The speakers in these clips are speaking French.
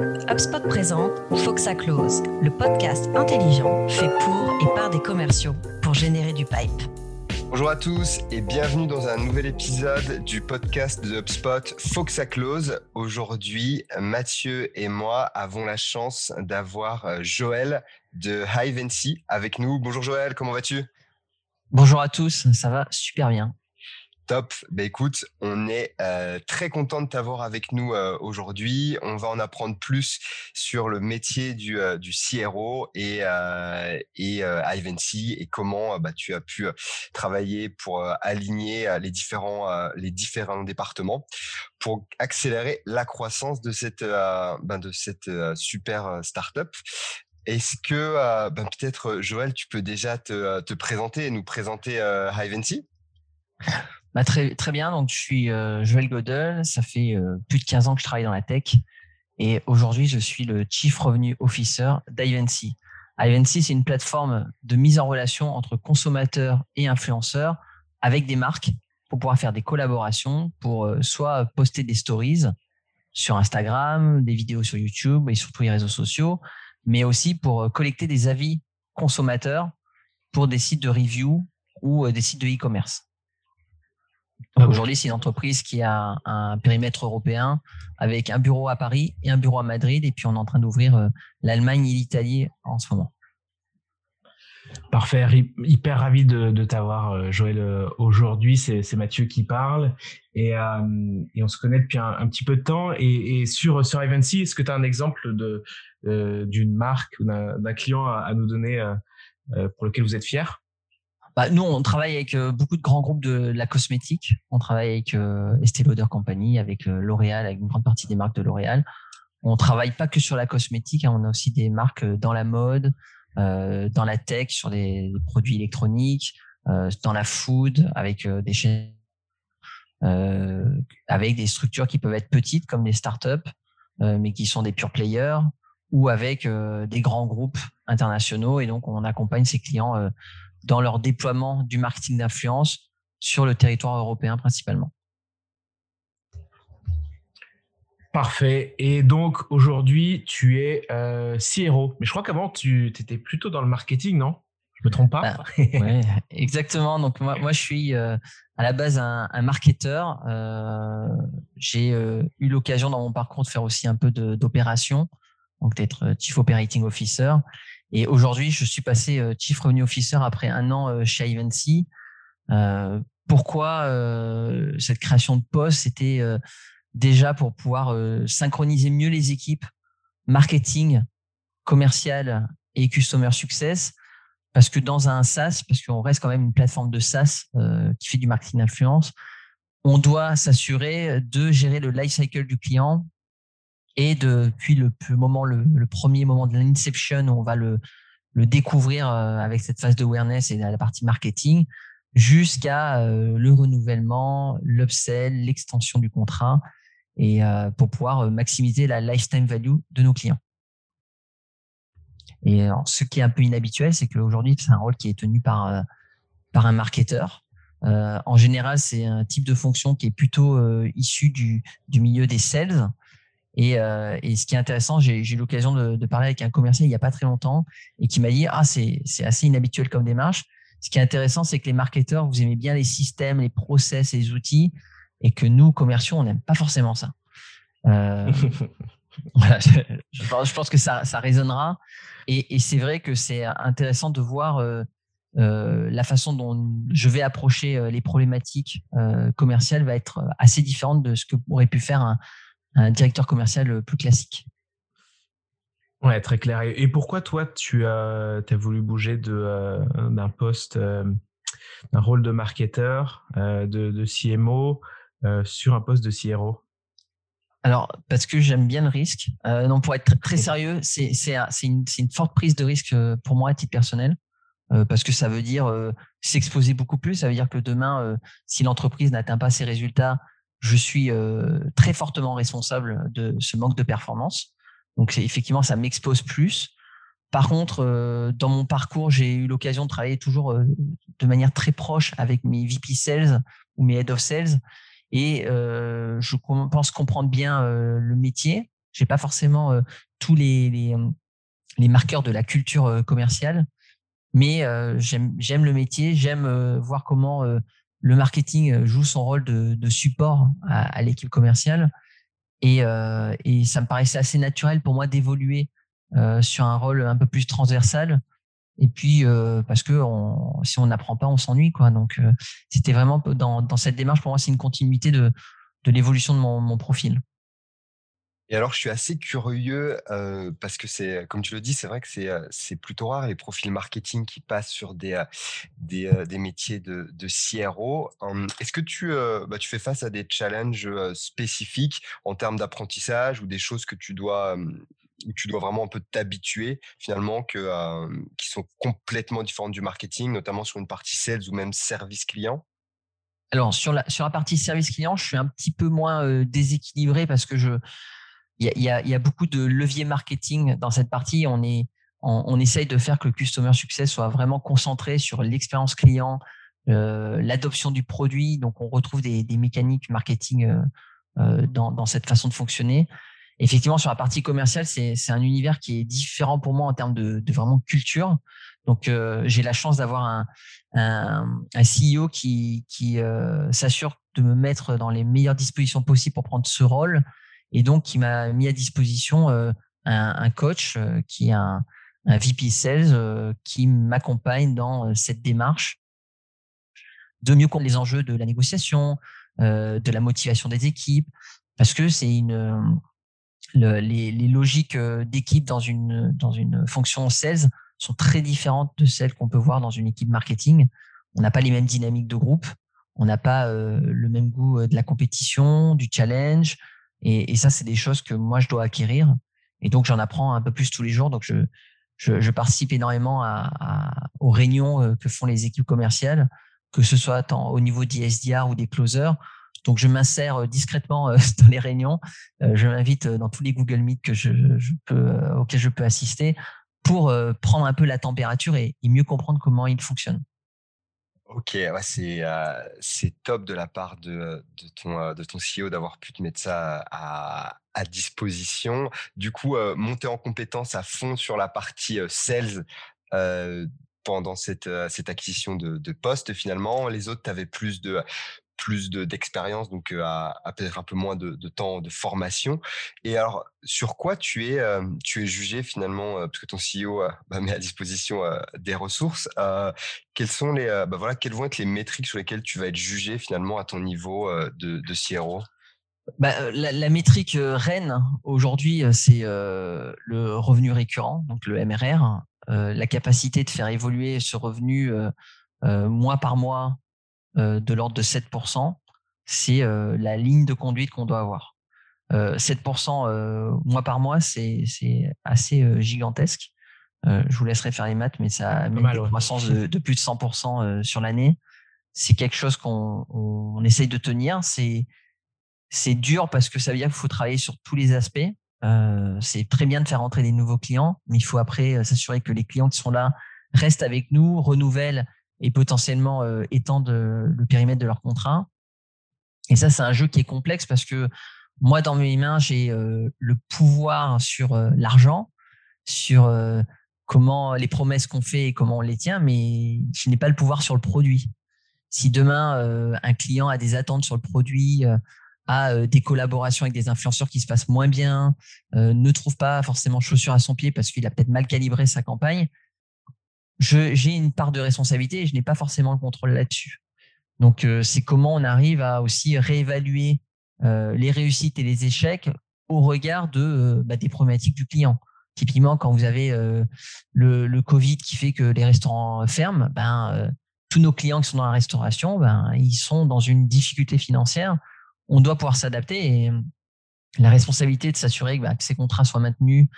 HubSpot présente ça close, le podcast intelligent fait pour et par des commerciaux pour générer du pipe. Bonjour à tous et bienvenue dans un nouvel épisode du podcast de HubSpot ça close. Aujourd'hui, Mathieu et moi avons la chance d'avoir euh, Joël de Hivency avec nous. Bonjour Joël, comment vas-tu? Bonjour à tous, ça va super bien. Top. Ben écoute, on est euh, très content de t'avoir avec nous euh, aujourd'hui. On va en apprendre plus sur le métier du, euh, CRO et, et Ivancy et comment bah, tu as pu travailler pour aligner les différents, les différents départements pour accélérer la croissance de cette, ben, de cette super startup. Est-ce que ben, peut-être Joël, tu peux déjà te, te présenter et nous présenter Hivency bah, très, bien. Donc, je suis euh, Joël Godel. Ça fait euh, plus de 15 ans que je travaille dans la tech. Et aujourd'hui, je suis le Chief Revenue Officer d'Ivancy. Ivancy, c'est une plateforme de mise en relation entre consommateurs et influenceurs avec des marques pour pouvoir faire des collaborations, pour euh, soit poster des stories sur Instagram, des vidéos sur YouTube et sur tous les réseaux sociaux, mais aussi pour collecter des avis consommateurs pour des sites de review ou des sites de e-commerce. Ah aujourd'hui, c'est une entreprise qui a un périmètre européen avec un bureau à Paris et un bureau à Madrid. Et puis, on est en train d'ouvrir euh, l'Allemagne et l'Italie en ce moment. Parfait, hyper ravi de, t'avoir, euh, Joël, euh, aujourd'hui. C'est Mathieu qui parle et, on se connaît depuis un, petit peu de temps. Et, sur, sur Ivancy, est-ce que tu as un exemple d'une marque ou d'un client à, à, nous donner pour lequel vous êtes fier bah, nous, on travaille avec euh, beaucoup de grands groupes de, la cosmétique. On travaille avec euh, Estée Lauder Company, avec euh, L'Oréal, avec une grande partie des marques de L'Oréal. On travaille pas que sur la cosmétique, hein, on a aussi des marques dans la mode, dans la tech, sur des, produits électroniques, dans la food, avec des structures qui peuvent être petites comme des startups, mais qui sont des pure players, ou avec des grands groupes internationaux. Et donc, on accompagne ces clients dans leur déploiement du marketing d'influence sur le territoire européen principalement. Parfait. Et donc aujourd'hui, tu es euh, CRO. Mais je crois qu'avant, tu étais plutôt dans le marketing, non? Je me trompe pas? Bah, Oui, exactement. Donc moi, moi, je suis euh, à la base un, marketeur. Euh, j'ai euh, eu l'occasion dans mon parcours de faire aussi un peu d'opération, donc d'être Chief Operating Officer. Et aujourd'hui, je suis passé euh, Chief Revenue Officer après un an euh, chez Ivancy. Euh, pourquoi cette création de poste C'était déjà pour pouvoir synchroniser mieux les équipes marketing, commercial et customer success? Parce que dans un SaaS, parce qu'on reste quand même une plateforme de SaaS qui fait du marketing d'influence, on doit s'assurer de gérer le life cycle du client et depuis le, premier moment de l'inception on va le, découvrir euh, avec cette phase de awareness et la partie marketing, jusqu'à euh, le renouvellement, l'upsell, l'extension du contrat, et euh, pour pouvoir maximiser la lifetime value de nos clients. Et ce qui est un peu inhabituel, c'est qu'aujourd'hui, c'est un rôle qui est tenu par, par un marketeur. en général, c'est un type de fonction qui est plutôt issu du milieu des sales, euh, et, ce qui est intéressant, j'ai eu l'occasion de, parler avec un commercial il n'y a pas très longtemps et qui m'a dit Ah, c'est assez inhabituel comme démarche. Ce qui est intéressant, c'est que les marketeurs, vous aimez bien les systèmes, les process, les outils, et que nous, commerciaux, on n'aime pas forcément ça. Euh, je, pense que ça, ça résonnera. Et, c'est vrai que c'est intéressant de voir euh, la façon dont je vais approcher les problématiques commerciales va être assez différente de ce que aurait pu faire un, un directeur commercial euh, plus classique. Ouais, très clair. Et pourquoi toi, tu as, as voulu bouger euh, d'un poste, euh, d'un rôle de marketeur, de, de, CMO sur un poste de CRO alors, parce que j'aime bien le risque. non, pour être très, sérieux, c'est une, une, forte prise de risque pour moi à titre personnel, parce que ça veut dire s'exposer beaucoup plus. Ça veut dire que demain, si l'entreprise n'atteint pas ses résultats, je suis euh, très fortement responsable de ce manque de performance. Donc effectivement, ça m'expose plus. Par contre, euh, dans mon parcours, j'ai eu l'occasion de travailler toujours euh, de manière très proche avec mes VP Sales ou mes Head of Sales. Et je pense comprendre bien le métier J'ai pas forcément tous les, les, marqueurs de la culture commerciale, mais j'aime le métier, j'aime voir comment le marketing joue son rôle de, support à, l'équipe commerciale. Et, et, ça me paraissait assez naturel pour moi d'évoluer sur un rôle un peu plus transversal et puis euh, parce que si on n'apprend pas, on s'ennuie quoi. Donc euh, c'était vraiment dans, dans, cette démarche pour moi, c'est une continuité de, de l'évolution de mon, profil. Et alors, je suis assez curieux parce que c'est, comme tu le dis, c'est vrai que c'est, plutôt rare les profils marketing qui passent sur des, des, des métiers de, de CRO. Est-ce que tu, bah, tu fais face à des challenges spécifiques en termes d'apprentissage ou des choses que tu dois tu dois vraiment un peu t'habituer finalement qui sont complètement différentes du marketing, notamment sur une partie sales ou même service client? Alors sur la sur la partie service client, je suis un petit peu moins déséquilibré parce que je il y a, beaucoup de leviers marketing dans cette partie. On est on, essaye de faire que le customer success soit vraiment concentré sur l'expérience client, euh, l'adoption du produit. Donc on retrouve des, mécaniques marketing euh, dans, dans cette façon de fonctionner effectivement, sur la partie commerciale, c'est un univers qui est différent pour moi en termes de, vraiment culture. Donc, euh, j'ai la chance d'avoir un, un, un, CEO qui, qui euh, s'assure de me mettre dans les meilleures dispositions possibles pour prendre ce rôle, et donc qui m'a mis à disposition euh, un, coach euh, qui est un, VP Sales euh, qui m'accompagne dans cette démarche de mieux comprendre les enjeux de la négociation, de la motivation des équipes, parce que c'est une le, les, logiques d'équipe dans une, dans une fonction sales sont très différentes de celles qu'on peut voir dans une équipe marketing. On n'a pas les mêmes dynamiques de groupe, on n'a pas le même goût de la compétition, du challenge. Et, et ça, c'est des choses que moi, je dois acquérir. Et donc, j'en apprends un peu plus tous les jours. Donc, je, je, participe énormément à, à, aux réunions que font les équipes commerciales, que ce soit au niveau d'ISDR ou des closers donc, je m'insère euh, discrètement euh, dans les réunions. Euh, je m'invite dans tous les Google Meet que je, peux, auxquels je peux assister pour prendre un peu la température et, mieux comprendre comment il fonctionne. Ok, c'est c'est top de la part de, de ton de ton CEO d'avoir pu te mettre ça à, à disposition. Du coup, monter en compétence à fond sur la partie sales pendant cette cette acquisition de, de poste finalement. Les autres, tu avais plus de plus d'expérience, donc à, peut-être un peu moins de, temps de formation. Et alors, sur quoi tu es, tu es jugé finalement, parce que ton CEO met à disposition des ressources. quelles sont les, bah, voilà, quelles vont être les métriques sur lesquelles tu vas être jugé finalement à ton niveau de, de CRO bah, la, la, métrique reine aujourd'hui, c'est le revenu récurrent, donc le MRR, la capacité de faire évoluer ce revenu mois par mois euh, de l'ordre de 7%, c'est euh, la ligne de conduite qu'on doit avoir. 7% euh, mois par mois, c'est assez gigantesque. je vous laisserai faire les maths, mais ça a une croissance de, de, plus de 100% sur l'année. C'est quelque chose qu'on on, essaye de tenir. C'est c'est dur parce que ça veut dire qu'il faut travailler sur tous les aspects. Euh, c'est très bien de faire entrer des nouveaux clients, mais il faut après s'assurer que les clients qui sont là restent avec nous, renouvellent et potentiellement euh, étendre le périmètre de leur contrat. Et ça, c'est un jeu qui est complexe parce que moi, dans mes mains, j'ai euh, le pouvoir sur euh, l'argent, sur comment les promesses qu'on fait et comment on les tient, mais je n'ai pas le pouvoir sur le produit. Si demain, un client a des attentes sur le produit, a des collaborations avec des influenceurs qui se passent moins bien, ne trouve pas forcément chaussure à son pied parce qu'il a peut-être mal calibré sa campagne, j'ai une part de responsabilité et je n'ai pas forcément le contrôle là-dessus. Donc, euh, c'est comment on arrive à aussi réévaluer euh, les réussites et les échecs au regard de euh, bah, des problématiques du client. Typiquement, quand vous avez le, Covid qui fait que les restaurants ferment, ben tous nos clients qui sont dans la restauration, ben ils sont dans une difficulté financière. On doit pouvoir s'adapter et la responsabilité de s'assurer bah, que ces contrats soient maintenus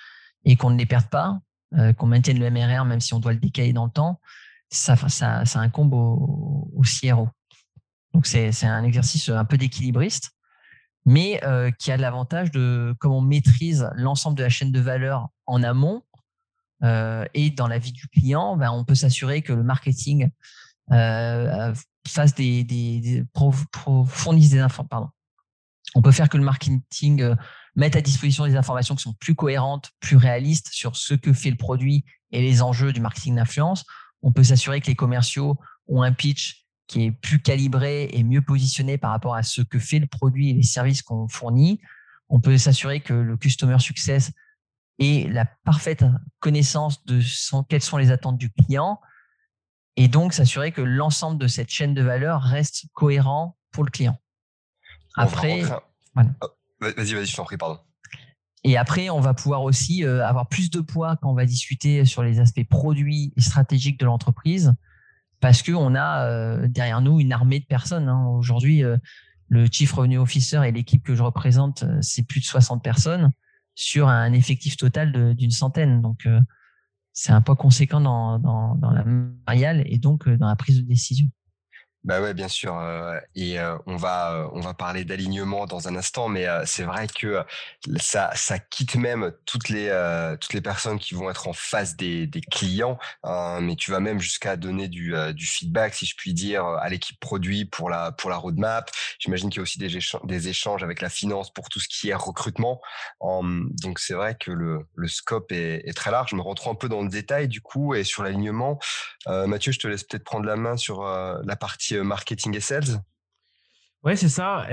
et qu'on ne les perde pas, euh, qu'on maintienne le MRR même si on doit le décaler dans le temps, ça, ça, incombe au, au CRO. Donc c'est un exercice un peu d'équilibriste, mais euh, qui a l'avantage de, comme on maîtrise l'ensemble de la chaîne de valeur en amont euh, et dans la vie du client, ben, on peut s'assurer que le marketing fasse des, des, des fournisse des infos. Pardon. On peut faire que le marketing mettre à disposition des informations qui sont plus cohérentes, plus réalistes sur ce que fait le produit et les enjeux du marketing d'influence. On peut s'assurer que les commerciaux ont un pitch qui est plus calibré et mieux positionné par rapport à ce que fait le produit et les services qu'on fournit. On peut s'assurer que le customer success ait la parfaite connaissance de quelles sont les attentes du client et donc s'assurer que l'ensemble de cette chaîne de valeur reste cohérent pour le client. Après, vas-y, vas-y, je t'en prie, pardon. Et après, on va pouvoir aussi euh, avoir plus de poids quand on va discuter sur les aspects produits et stratégiques de l'entreprise, parce qu'on a euh, derrière nous une armée de personnes. Hein. Aujourd'hui, euh, le Chief Revenue Officer et l'équipe que je représente, c'est plus de 60 personnes sur un effectif total d'une centaine. Donc, c'est un poids conséquent dans, dans, dans la mariale et donc dans la prise de décision. Bah ouais, bien sûr. et on va on va parler d'alignement dans un instant, mais c'est vrai que ça ça quitte même toutes les toutes les personnes qui vont être en face des, clients. Hein, mais tu vas même jusqu'à donner du, du feedback, si je puis dire, à l'équipe produit pour la pour la roadmap. J'imagine qu'il y a aussi des échanges, avec la finance pour tout ce qui est recrutement. donc c'est vrai que le le scope est, très large. Je me rentre un peu dans le détail du coup et sur l'alignement. Mathieu, je te laisse peut-être prendre la main sur la partie euh, marketing et sales Ouais, c'est ça.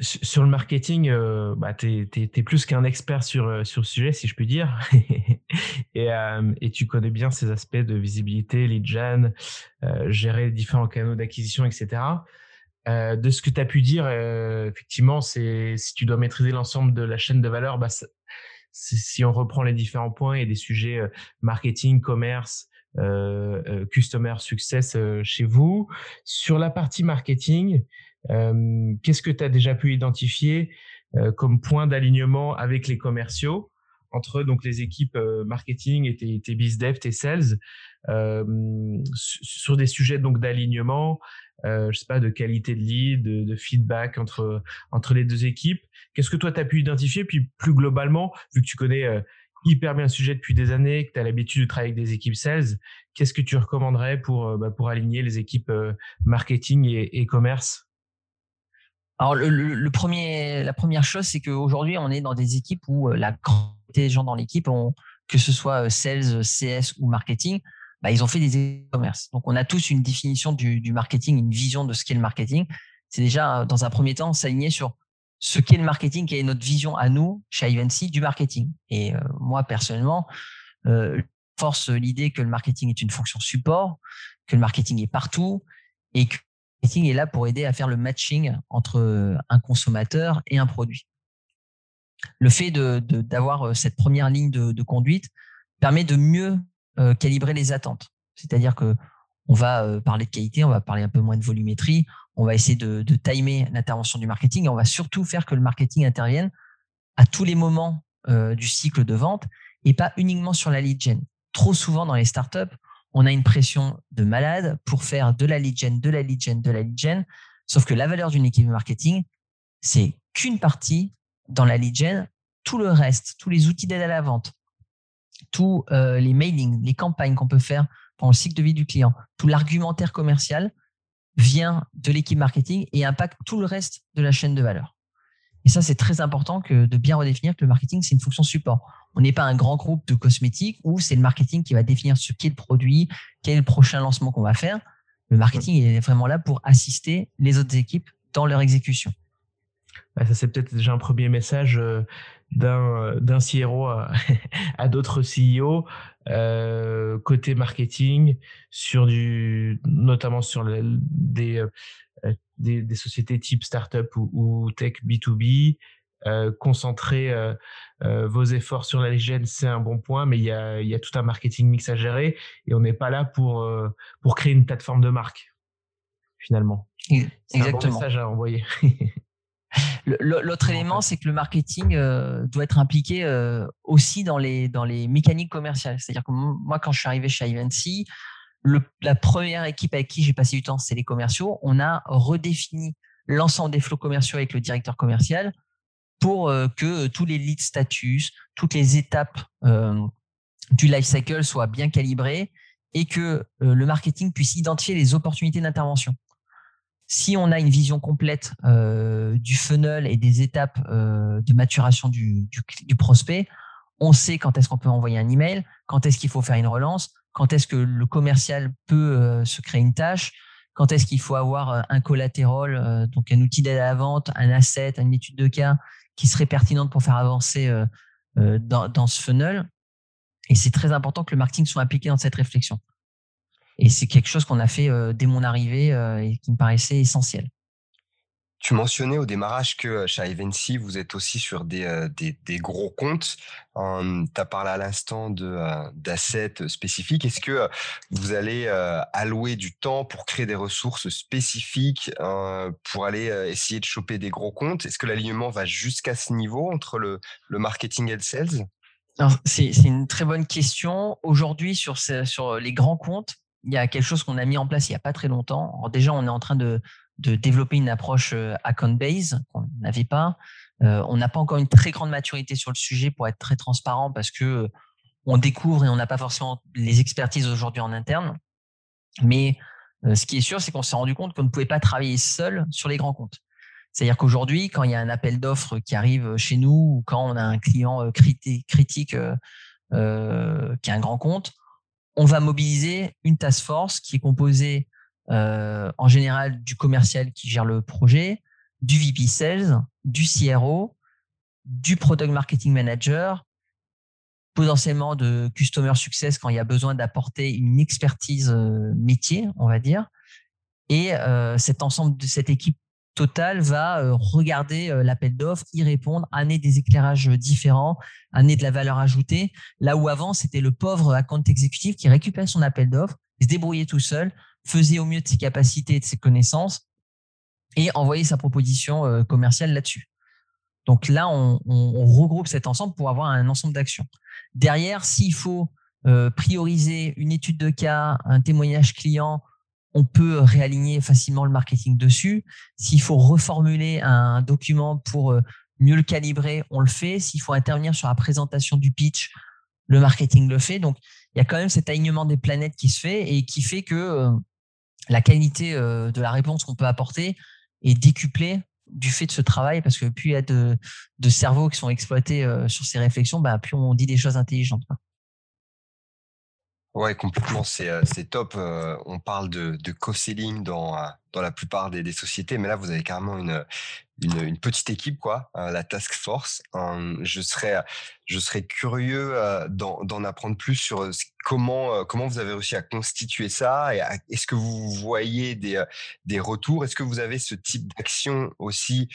sur le marketing, euh, bah, tu es, plus qu'un expert sur, euh, sur le sujet, si je puis dire. et, tu connais bien ces aspects de visibilité, lead gen, gérer les différents canaux d'acquisition, etc. de ce que tu as pu dire, effectivement, c'est si tu dois maîtriser l'ensemble de la chaîne de valeur, bah, si on reprend les différents points et des sujets marketing, commerce, euh, euh, customer success euh, chez vous. Sur la partie marketing, qu'est-ce que tu as déjà pu identifier comme point d'alignement avec les commerciaux entre donc les équipes marketing et tes, tes dev, tes sales, sur des sujets donc d'alignement, euh, je sais pas, de qualité de lead, de, de, feedback entre entre les deux équipes. Qu'est-ce que toi tu as pu identifier? Puis plus globalement, vu que tu connais hyper bien sujet depuis des années, que tu as l'habitude de travailler avec des équipes sales, qu'est-ce que tu recommanderais pour, euh, bah, pour aligner les équipes euh, marketing et, commerce? Alors, le, premier, la première chose, c'est qu'aujourd'hui, on est dans des équipes où euh, la grande des gens dans l'équipe, que ce soit sales, CS ou marketing, bah, ils ont fait des e-commerce. Donc, on a tous une définition du marketing, une vision de ce qu'est le marketing. C'est déjà, dans un premier temps, s'aligner sur ce qu'est le marketing, quelle est notre vision à nous, chez Ivancy, du marketing. Et euh, moi, personnellement, euh, force l'idée que le marketing est une fonction support, que le marketing est partout et que le marketing est là pour aider à faire le matching entre euh, un consommateur et un produit. Le fait d'avoir de, cette première ligne de, de, conduite permet de mieux calibrer les attentes. C'est-à-dire que on va parler de qualité, on va parler un peu moins de volumétrie, on va essayer de, timer l'intervention du marketing et on va surtout faire que le marketing intervienne à tous les moments euh, du cycle de vente et pas uniquement sur la lead gen. Trop souvent dans les startups, on a une pression de malade pour faire de la lead gen, de la lead gen, de la lead gen. Sauf que la valeur d'une équipe marketing, c'est qu'une partie dans la lead gen. Tout le reste, tous les outils d'aide à la vente, tous euh, les mailings, les campagnes qu'on peut faire pendant le cycle de vie du client, tout l'argumentaire commercial, vient de l'équipe marketing et impacte tout le reste de la chaîne de valeur. Et ça, c'est très important que de bien redéfinir que le marketing, c'est une fonction support. On n'est pas un grand groupe de cosmétiques où c'est le marketing qui va définir ce qu'est le produit, quel est le prochain lancement qu'on va faire. Le marketing est vraiment là pour assister les autres équipes dans leur exécution. Ça, c'est peut-être déjà un premier message euh, d'un d'un CRO à d'autres CEO euh, côté marketing sur du notamment sur des, euh, des, des sociétés type startup ou, ou tech B2B euh, concentrer euh, euh, vos efforts sur la légende, c'est un bon point, mais il y a, il y a tout un marketing mix à gérer et on n'est pas là pour, pour créer une plateforme de marque, finalement. Exactement. C'est un bon message à envoyer. L'autre élément, c'est que le marketing euh, doit être impliqué euh, aussi dans les, dans les mécaniques commerciales. C'est-à-dire que moi, quand je suis arrivé chez Ivancy, la première équipe avec qui j'ai passé du temps, c'est les commerciaux. On a redéfini l'ensemble des flots commerciaux avec le directeur commercial pour euh, que tous les lead status, toutes les étapes du life cycle soient bien calibrées et que le marketing puisse identifier les opportunités d'intervention. Si on a une vision complète du funnel et des étapes de maturation du, prospect, on sait quand est-ce qu'on peut envoyer un email, quand est-ce qu'il faut faire une relance, quand est-ce que le commercial peut se créer une tâche, quand est-ce qu'il faut avoir un collatéral, donc un outil d'aide à la vente, un asset, une étude de cas qui serait pertinente pour faire avancer dans ce funnel. Et c'est très important que le marketing soit impliqué dans cette réflexion. Et c'est quelque chose qu'on a fait dès mon arrivée et qui me paraissait essentiel. Tu mentionnais au démarrage que chez Ivancy, vous êtes aussi sur des, des, gros comptes. tu as parlé à l'instant d'assets spécifiques. Est-ce que vous allez allouer du temps pour créer des ressources spécifiques pour aller essayer de choper des gros comptes? Est-ce que l'alignement va jusqu'à ce niveau entre le, le marketing et le sales? C'est une très bonne question. Aujourd'hui, sur, sur les grands comptes, il y a quelque chose qu'on a mis en place il n'y a pas très longtemps. déjà, on est en train de, développer une approche euh, account-based qu'on n'avait pas. Euh, on n'a pas encore une très grande maturité sur le sujet pour être très transparent parce que euh, on découvre et on n'a pas forcément les expertises aujourd'hui en interne. Mais ce qui est sûr, c'est qu'on s'est rendu compte qu'on ne pouvait pas travailler seul sur les grands comptes. C'est-à-dire qu'aujourd'hui, quand il y a un appel d'offres qui arrive chez nous ou quand on a un client critique, critique qui a un grand compte, on va mobiliser une task force qui est composée euh, en général du commercial qui gère le projet, du VP Sales, du CRO, du Product Marketing Manager, potentiellement de Customer Success quand il y a besoin d'apporter une expertise euh, métier, on va dire. Et euh, cet ensemble de cette équipe Total va euh, regarder euh, l'appel d'offres, y répondre, amener des éclairages différents, amener de la valeur ajoutée. Là où avant, c'était le pauvre account exécutif qui récupérait son appel d'offres, se débrouillait tout seul, faisait au mieux de ses capacités et de ses connaissances et envoyait sa proposition euh, commerciale là-dessus. Donc là, on, regroupe cet ensemble pour avoir un ensemble d'actions. Derrière, s'il faut prioriser une étude de cas, un témoignage client, on peut réaligner facilement le marketing dessus. S'il faut reformuler un document pour euh, mieux le calibrer, on le fait. S'il faut intervenir sur la présentation du pitch, le marketing le fait. Donc, il y a quand même cet alignement des planètes qui se fait et qui fait que euh, la qualité euh, de la réponse qu'on peut apporter est décuplée du fait de ce travail parce que plus il y a de, cerveaux qui sont exploités sur ces réflexions, bah, plus on dit des choses intelligentes. Ouais, complètement, c'est euh, top. Euh, on parle de, de co-selling dans, euh, dans la plupart des, des, sociétés, mais là, vous avez carrément une, une, une petite équipe, quoi, la task force. je serais, je serais curieux d'en apprendre plus sur comment, comment vous avez réussi à constituer ça et est-ce que vous voyez des, des retours? Est-ce que vous avez ce type d'action aussi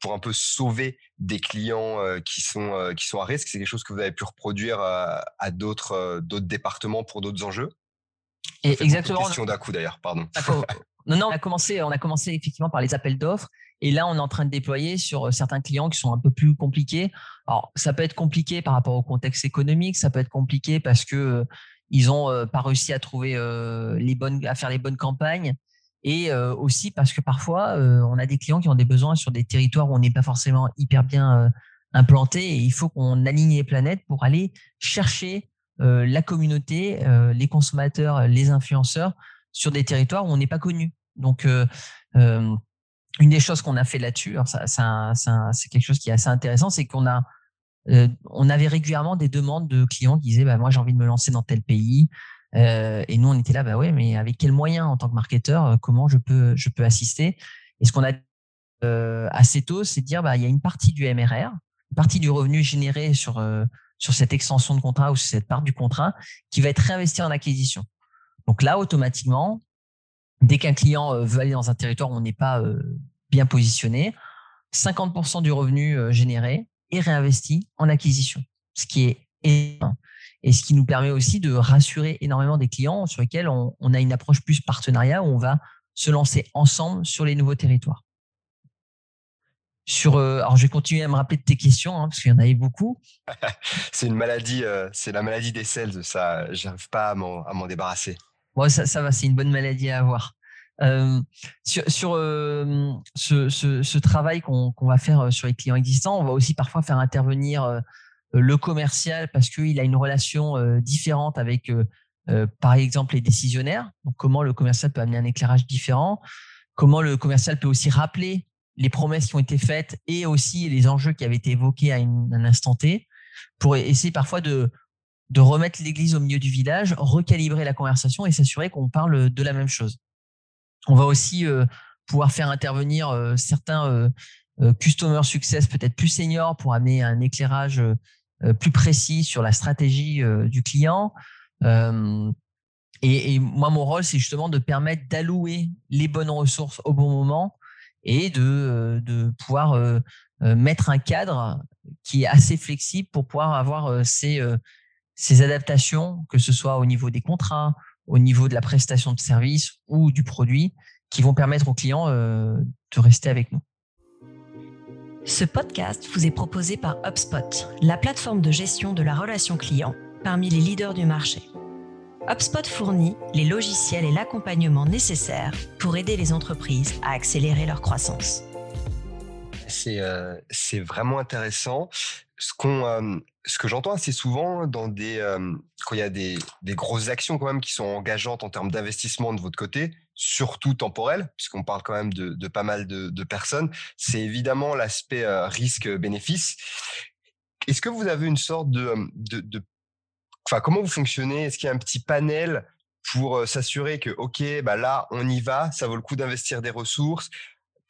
pour un peu sauver des clients qui sont, qui sont à risque? C'est quelque chose que vous avez pu reproduire à d'autres d'autres départements pour d'autres enjeux? Et exactement. Question d'un coup d'ailleurs, pardon. Non, non, on a commencé, on a commencé effectivement par les appels d'offres. Et là, on est en train de déployer sur euh, certains clients qui sont un peu plus compliqués. Alors, ça peut être compliqué par rapport au contexte économique, ça peut être compliqué parce que euh, ils ont euh, pas réussi à trouver les bonnes, à faire les bonnes campagnes, et aussi parce que parfois, on a des clients qui ont des besoins sur des territoires où on n'est pas forcément hyper bien implanté, et il faut qu'on aligne les planètes pour aller chercher la communauté, les consommateurs, les influenceurs sur des territoires où on n'est pas connu. Donc, une des choses qu'on a fait là-dessus, c'est quelque chose qui est assez intéressant, c'est qu'on a euh, avait régulièrement des demandes de clients qui disaient bah, moi j'ai envie de me lancer dans tel pays. Euh, et nous on était là bah mais avec quels moyens en tant que marketeur euh, comment je peux assister? Et ce qu'on a assez tôt c'est de dire bah il y a une partie du MRR une partie du revenu généré sur sur cette extension de contrat ou sur cette part du contrat qui va être réinvesti en acquisition donc là automatiquement Dès qu'un client euh, veut aller dans un territoire où on n'est pas euh, bien positionné, 50% du revenu euh, généré est réinvesti en acquisition, ce qui est énorme. Et ce qui nous permet aussi de rassurer énormément des clients sur lesquels on, a une approche plus partenariat où on va se lancer ensemble sur les nouveaux territoires. Sur, alors je vais continuer à me rappeler de tes questions hein, parce qu'il y en avait beaucoup. c'est une maladie, c'est la maladie des sales, ça. J'arrive pas à m'en débarrasser. Bon, ça, va, c'est une bonne maladie à avoir. Euh, sur, euh, ce, travail qu'on va faire euh, sur les clients existants, on va aussi parfois faire intervenir le commercial parce qu'il a une relation différente avec, par exemple, les décisionnaires. Donc, comment le commercial peut amener un éclairage différent? comment le commercial peut aussi rappeler les promesses qui ont été faites et aussi les enjeux qui avaient été évoqués à un instant T pour essayer parfois de, de remettre l'église au milieu du village, recalibrer la conversation et s'assurer qu'on parle de la même chose. On va aussi euh, pouvoir faire intervenir euh, certains euh, customer success peut-être plus seniors pour amener un éclairage plus précis sur la stratégie du client. Et, et, moi, mon rôle, c'est justement de permettre d'allouer les bonnes ressources au bon moment et de, de pouvoir mettre un cadre qui est assez flexible pour pouvoir avoir ces, ces adaptations, que ce soit au niveau des contrats, au niveau de la prestation de service ou du produit, qui vont permettre aux clients de rester avec nous. Ce podcast vous est proposé par HubSpot, la plateforme de gestion de la relation client parmi les leaders du marché. HubSpot fournit les logiciels et l'accompagnement nécessaires pour aider les entreprises à accélérer leur croissance. C'est euh, vraiment intéressant. Ce, qu'on euh, ce que j'entends assez souvent dans des, euh, quand il y a des, des, grosses actions quand même qui sont engageantes en termes d'investissement de votre côté, surtout temporel, puisqu'on parle quand même de, pas mal de, personnes, c'est évidemment l'aspect risque-bénéfice. Est-ce que vous avez une sorte de, de, de enfin, comment vous fonctionnez? Est-ce qu'il y a un petit panel pour s'assurer que, OK, bah là, on y va, ça vaut le coup d'investir des ressources?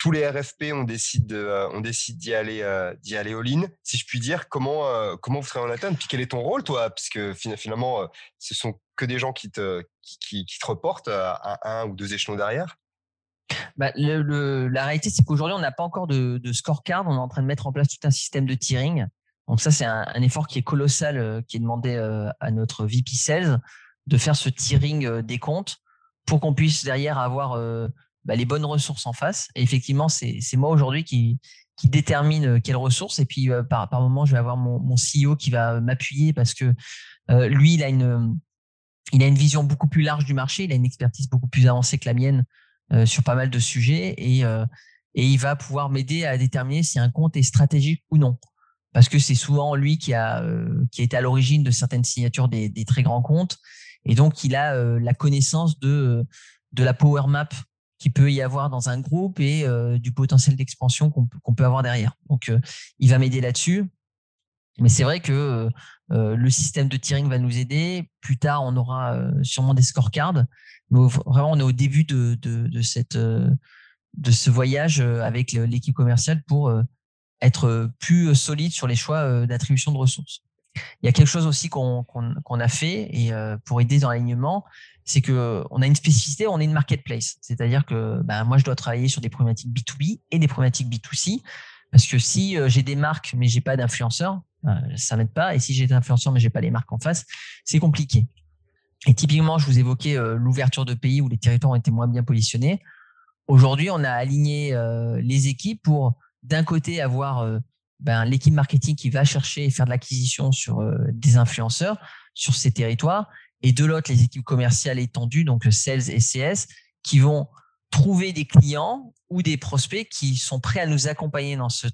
Tous les RFP, on décide, on décide d'y aller, d'y aller all-in. Si je puis dire, comment, comment vous serez en atteinte Puis quel est ton rôle, toi? Puisque finalement, ce sont que des gens qui te, qui, te reportent à un ou deux échelons derrière. Bah, la réalité, c'est qu'aujourd'hui, on n'a pas encore de, de, scorecard. On est en train de mettre en place tout un système de tiering. Donc ça, c'est un, effort qui est colossal, euh, qui est demandé euh, à notre VP Sales de faire ce tiering euh, des comptes pour qu'on puisse derrière avoir bah, les bonnes ressources en face. Et effectivement, c'est moi aujourd'hui qui, détermine quelles ressources. Et puis par, par moment, je vais avoir mon, CEO qui va m'appuyer parce que lui, il a une il a une vision beaucoup plus large du marché, il a une expertise beaucoup plus avancée que la mienne sur pas mal de sujets et, il va pouvoir m'aider à déterminer si un compte est stratégique ou non parce que c'est souvent lui qui a euh, qui été à l'origine de certaines signatures des, des, très grands comptes et donc il a euh, la connaissance de de la power map qui peut y avoir dans un groupe et euh, du potentiel d'expansion qu'on peut avoir derrière. Donc il va m'aider là-dessus. Mais c'est vrai que le système de tiering va nous aider. Plus tard, on aura sûrement des scorecards. Mais vraiment, on est au début de, cette de ce voyage avec l'équipe commerciale pour être euh, plus euh, solide sur les choix euh, d'attribution de ressources. Il y a quelque chose aussi qu'on a fait et pour aider dans l'alignement, c'est que on a une spécificité, on est une marketplace. C'est-à-dire que ben, moi, je dois travailler sur des problématiques B2B et des problématiques B2C. Parce que si j'ai des marques mais j'ai pas d'influenceurs, ça m'aide pas. Et si j'ai des influenceurs mais j'ai pas les marques en face, c'est compliqué. Et typiquement, je vous évoquais l'ouverture de pays où les territoires ont été moins bien positionnés. Aujourd'hui, on a aligné les équipes pour d'un côté avoir euh, ben, l'équipe marketing qui va chercher et faire de l'acquisition sur euh, des influenceurs sur ces territoires, et de l'autre les équipes commerciales étendues, donc sales et CS, qui vont trouver des clients ou des prospects qui sont prêts à nous accompagner dans ce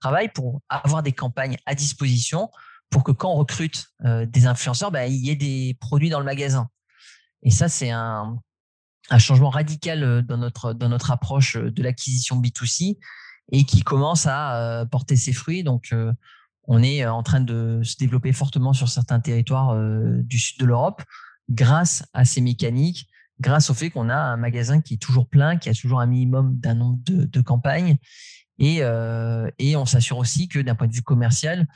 travail pour avoir des campagnes à disposition pour que quand on recrute euh, des influenceurs, ben, il y ait des produits dans le magasin. Et ça, c'est un, changement radical dans notre, dans notre approche de l'acquisition B2C et qui commence à euh, porter ses fruits. Donc, euh, on est euh, en train de se développer fortement sur certains territoires du sud de l'Europe grâce à ces mécaniques, grâce au fait qu'on a un magasin qui est toujours plein, qui a toujours un minimum d'un nombre de, campagnes. Et, et on s'assure aussi que d'un point de vue commercial,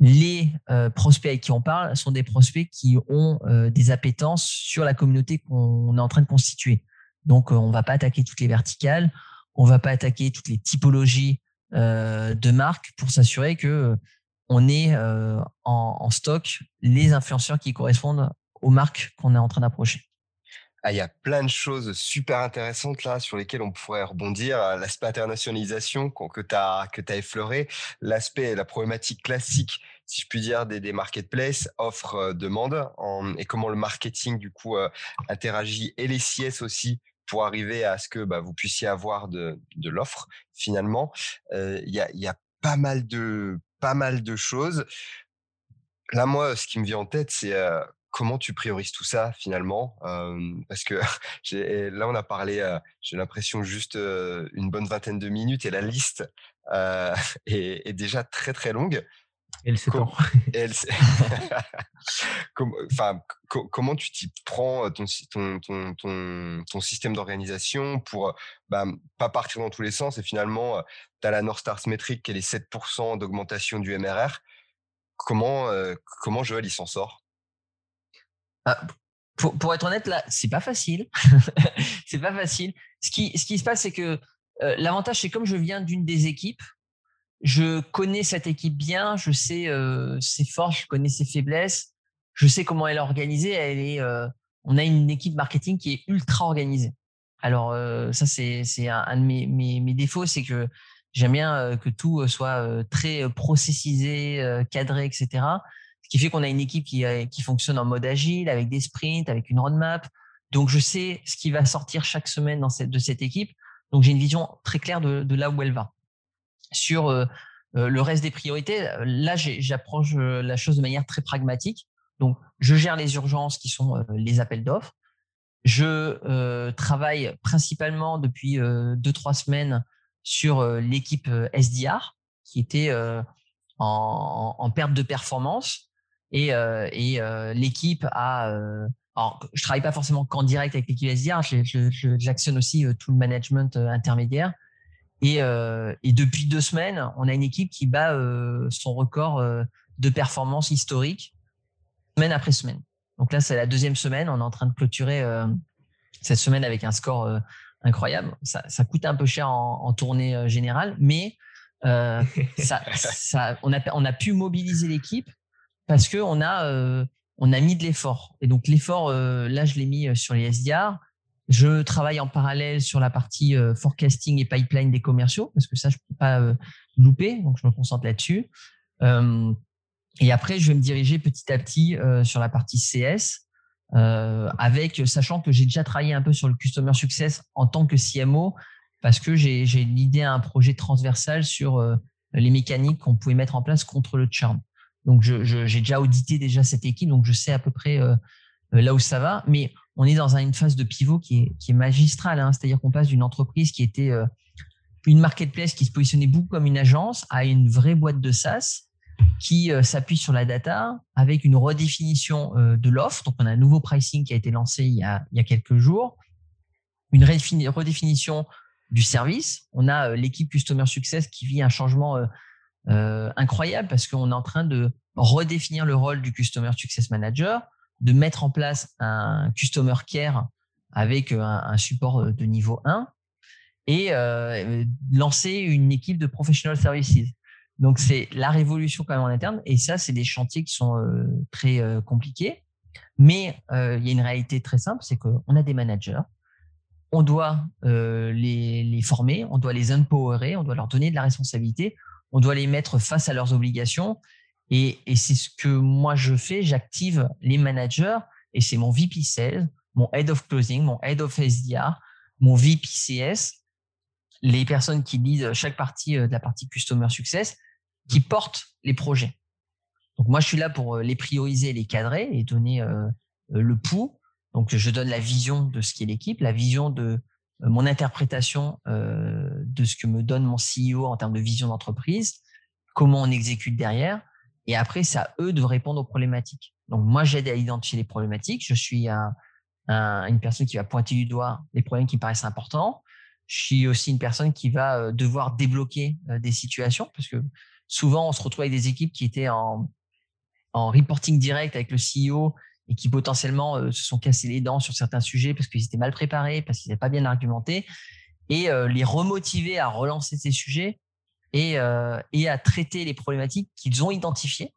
les prospects avec qui on parle sont des prospects qui ont des appétences sur la communauté qu'on est en train de constituer. Donc, on ne va pas attaquer toutes les verticales on va pas attaquer toutes les typologies euh, de marques pour s'assurer que euh, on ait euh, en, stock les influenceurs qui correspondent aux marques qu'on est en train d'approcher. Ah, il y a plein de choses super intéressantes là sur lesquelles on pourrait rebondir. L'aspect internationalisation que tu as, effleuré, l'aspect, la problématique classique, si je puis dire, des, marketplaces, offre, demande, et comment le marketing du coup interagit et les CS aussi pour arriver à ce que bah, vous puissiez avoir de, l'offre finalement. Il y, a, pas mal de pas mal de choses. Là, moi, ce qui me vient en tête, c'est comment tu priorises tout ça finalement Parce que là, on a parlé, j'ai l'impression, juste une bonne vingtaine de minutes et la liste est, déjà très très longue. Elle s'étend. enfin, comment tu t'y prends ton, ton, ton, ton, système d'organisation pour bah, pas partir dans tous les sens et finalement, tu as la North Stars métrique qui est les 7% d'augmentation du MRR. Comment, comment Joël il s'en sort? Ah, pour, pour, être honnête, là, c'est pas facile. c'est pas facile. Ce qui, ce qui se passe, c'est que l'avantage, c'est comme je viens d'une des équipes, je connais cette équipe bien, je sais euh, ses forces, je connais ses faiblesses, je sais comment elle est organisée. Elle est, euh, on a une équipe marketing qui est ultra organisée. Alors euh, ça c'est c'est un, de mes, mes, mes défauts, c'est que j'aime bien que tout soit très processisé, cadré, etc. Ce qui fait qu'on a une équipe qui qui fonctionne en mode agile, avec des sprints, avec une roadmap. Donc je sais ce qui va sortir chaque semaine dans cette de cette équipe. Donc j'ai une vision très claire de, de là où elle va sur le reste des priorités, là, j'approche la chose de manière très pragmatique. Donc, je gère les urgences qui sont les appels d'offres. Je travaille principalement depuis deux trois semaines sur l'équipe SDR qui était en, perte de performance et, l'équipe a alors, je travaille pas forcément qu'en direct avec l'équipe SDR, j'actionne aussi tout le management intermédiaire euh, et, depuis deux semaines, on a une équipe qui bat euh, son record euh, de performance historique semaine après semaine. Donc là, c'est la deuxième semaine. On est en train de clôturer cette semaine avec un score incroyable. Ça, coûte un peu cher en, tournée générale, mais ça, ça, on, a, on a pu mobiliser l'équipe parce qu'on a, on a mis de l'effort. Et donc l'effort, là, je l'ai mis sur les SDR. Je travaille en parallèle sur la partie euh, forecasting et pipeline des commerciaux parce que ça, je ne peux pas euh, louper, donc je me concentre là-dessus. Euh, et après, je vais me diriger petit à petit sur la partie CS, avec sachant que j'ai déjà travaillé un peu sur le customer success en tant que CMO parce que j'ai l'idée à un projet transversal sur les mécaniques qu'on pouvait mettre en place contre le churn. Donc, j'ai déjà audité déjà cette équipe, donc je sais à peu près là où ça va. Mais on est dans une phase de pivot qui est, qui magistrale. Hein. C'est-à-dire qu'on passe d'une entreprise qui était euh, une marketplace qui se positionnait beaucoup comme une agence à une vraie boîte de SaaS qui euh, s'appuie sur la data avec une redéfinition euh, de l'offre. Donc, on a un nouveau pricing qui a été lancé il y a, il y a quelques jours, une redéfinition du service. On a l'équipe Customer Success qui vit un changement incroyable parce qu'on est en train de redéfinir le rôle du Customer Success Manager de mettre en place un customer care avec euh, un, support euh, de niveau 1 et euh, lancer une équipe de professional services. Donc c'est la révolution quand même en interne et ça c'est des chantiers qui sont très compliqués. Mais il y a une réalité très simple, c'est qu'on a des managers, on doit les, les, former, on doit les empowerer, on doit leur donner de la responsabilité, on doit les mettre face à leurs obligations et, c'est ce que moi je fais, j'active les managers et c'est mon VP Sales, mon Head of Closing, mon Head of SDR, mon VP CS, les personnes qui lisent chaque partie euh, de la partie Customer Success, qui mmh. portent les projets. Donc moi je suis là pour euh, les prioriser, les cadrer et donner euh, le pouls. Donc je donne la vision de ce qu'est l'équipe, la vision de mon interprétation de ce que me donne mon CEO en termes de vision d'entreprise, comment on exécute derrière et après, c'est à eux de répondre aux problématiques. Donc, moi, j'aide à identifier les problématiques. Je suis un, une personne qui va pointer du doigt les problèmes qui me paraissent importants. Je suis aussi une personne qui va euh, devoir débloquer euh, des situations parce que souvent, on se retrouve avec des équipes qui étaient en, en reporting direct avec le CEO et qui potentiellement euh, se sont cassés les dents sur certains sujets parce qu'ils étaient mal préparés, parce qu'ils n'avaient pas bien argumenté, et les remotiver à relancer ces sujets euh, et, à traiter les problématiques qu'ils ont identifiées,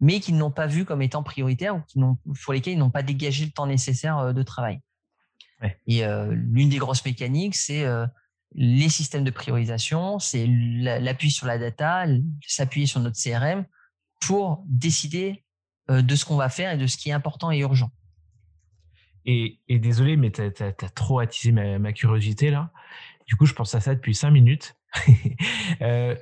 mais qu'ils n'ont pas vues comme étant prioritaires ou pour lesquelles ils n'ont pas dégagé le temps nécessaire euh, de travail. Et euh, l'une des grosses mécaniques, c'est les systèmes de priorisation, c'est l'appui sur la data, s'appuyer sur notre CRM pour décider de ce qu'on va faire et de ce qui est important et urgent. Et, désolé, mais tu as, trop attisé ma, ma, curiosité là. Du coup, je pense à ça depuis cinq minutes. Euh,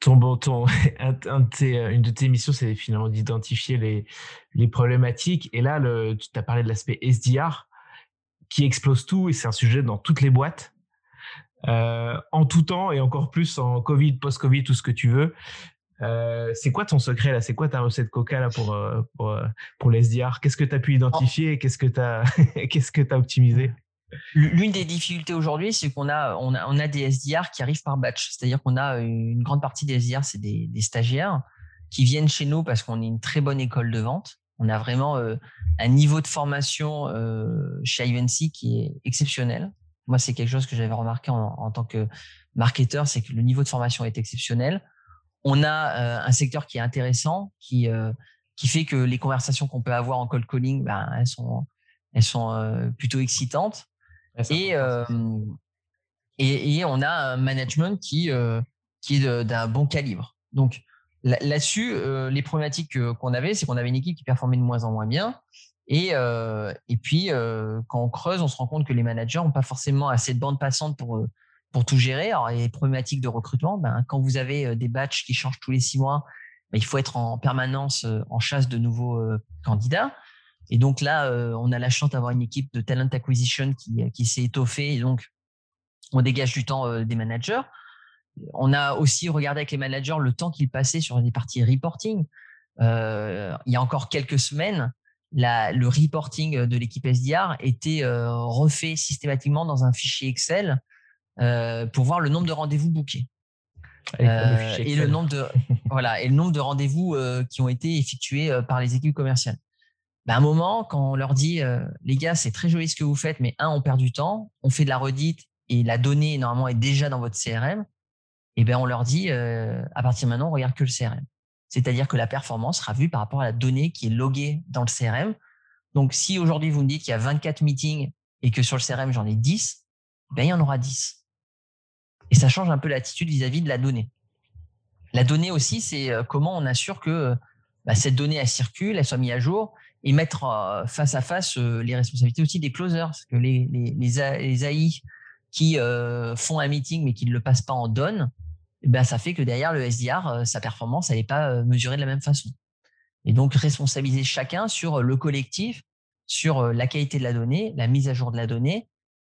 ton, bon, ton, un, une de tes missions, c'est finalement d'identifier les, les problématiques. Et là, le, tu as parlé de l'aspect SDR qui explose tout et c'est un sujet dans toutes les boîtes. Euh, en tout temps et encore plus en Covid, post-Covid, tout ce que tu veux. Euh, c'est quoi ton secret là? C'est quoi ta recette Coca là pour, euh, pour, pour les SDR Qu'est-ce que tu as pu identifier qu'est-ce que tu as, qu'est-ce que as optimisé? L'une des difficultés aujourd'hui, c'est qu'on a, on a, on a des SDR qui arrivent par batch. C'est-à-dire qu'on a une grande partie des SDR, c'est des, stagiaires qui viennent chez nous parce qu'on est une très bonne école de vente. On a vraiment euh, un niveau de formation euh, chez Ivancy qui est exceptionnel. Moi, c'est quelque chose que j'avais remarqué en, en, tant que marketeur, c'est que le niveau de formation est exceptionnel. On a euh, un secteur qui est intéressant, qui, qui fait que les conversations qu'on peut avoir en cold calling, ben, elles sont, elles sont plutôt excitantes. Et, euh, et, et, on a un management qui, euh, qui est d'un bon calibre. Donc là-dessus, euh, les problématiques qu'on avait, c'est qu'on avait une équipe qui performait de moins en moins bien. Et, et puis, quand on creuse, on se rend compte que les managers n'ont pas forcément assez de bande passante pour, pour tout gérer. Alors, les problématiques de recrutement, ben, quand vous avez des batchs qui changent tous les six mois, ben, il faut être en permanence en chasse de nouveaux candidats. Et donc là, euh, on a la chance d'avoir une équipe de talent acquisition qui, qui s'est étoffée. Et donc, on dégage du temps euh, des managers. On a aussi regardé avec les managers le temps qu'ils passaient sur des parties reporting. Euh, il y a encore quelques semaines, la, le reporting de l'équipe SDR était refait systématiquement dans un fichier Excel pour voir le nombre de rendez-vous bookés. et le nombre de voilà et le nombre de rendez-vous qui ont été effectués par les équipes commerciales. Ben, à un moment, quand on leur dit, euh, les gars, c'est très joli ce que vous faites, mais un, on perd du temps, on fait de la redite et la donnée, normalement, est déjà dans votre CRM, et ben on leur dit, euh, à partir de maintenant, on regarde que le CRM. C'est-à-dire que la performance sera vue par rapport à la donnée qui est loguée dans le CRM. Donc, si aujourd'hui, vous me dites qu'il y a 24 meetings et que sur le CRM, j'en ai 10, ben, il y en aura 10. Et ça change un peu l'attitude vis-à-vis de la donnée. La donnée aussi, c'est euh, comment on assure que bah, cette donnée, elle circule, elle soit mise à jour et mettre euh, face à face euh, les responsabilités aussi des closers. Parce que les, les, les, AI qui euh, font un meeting mais qui ne le passent pas en donne, eh ben, ça fait que derrière le SDR, sa performance, n'est pas mesurée de la même façon. Et donc, responsabiliser chacun sur le collectif, sur la qualité de la donnée, la mise à jour de la donnée.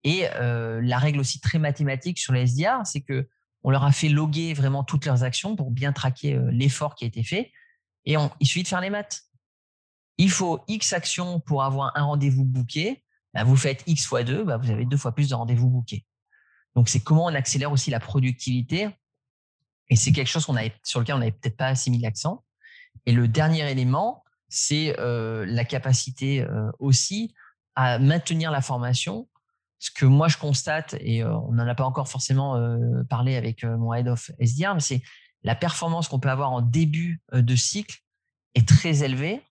Et la règle aussi très mathématique sur le SDR, c'est que on leur a fait loguer vraiment toutes leurs actions pour bien traquer l'effort qui a été fait. Et il suffit de faire les maths il faut X actions pour avoir un rendez-vous booké. Bah, vous faites X fois 2, bah, vous avez deux fois plus de rendez-vous bookés. Donc, c'est comment on accélère aussi la productivité. Et c'est quelque chose qu'on avait, sur lequel on n'avait peut-être pas assez mis l'accent. Et le dernier élément, c'est euh, la capacité euh, aussi à maintenir la formation. Ce que moi, je constate, et euh, on n'en a pas encore forcément parlé avec mon head of SDR, mais c'est la performance qu'on peut avoir en début de cycle est très élevée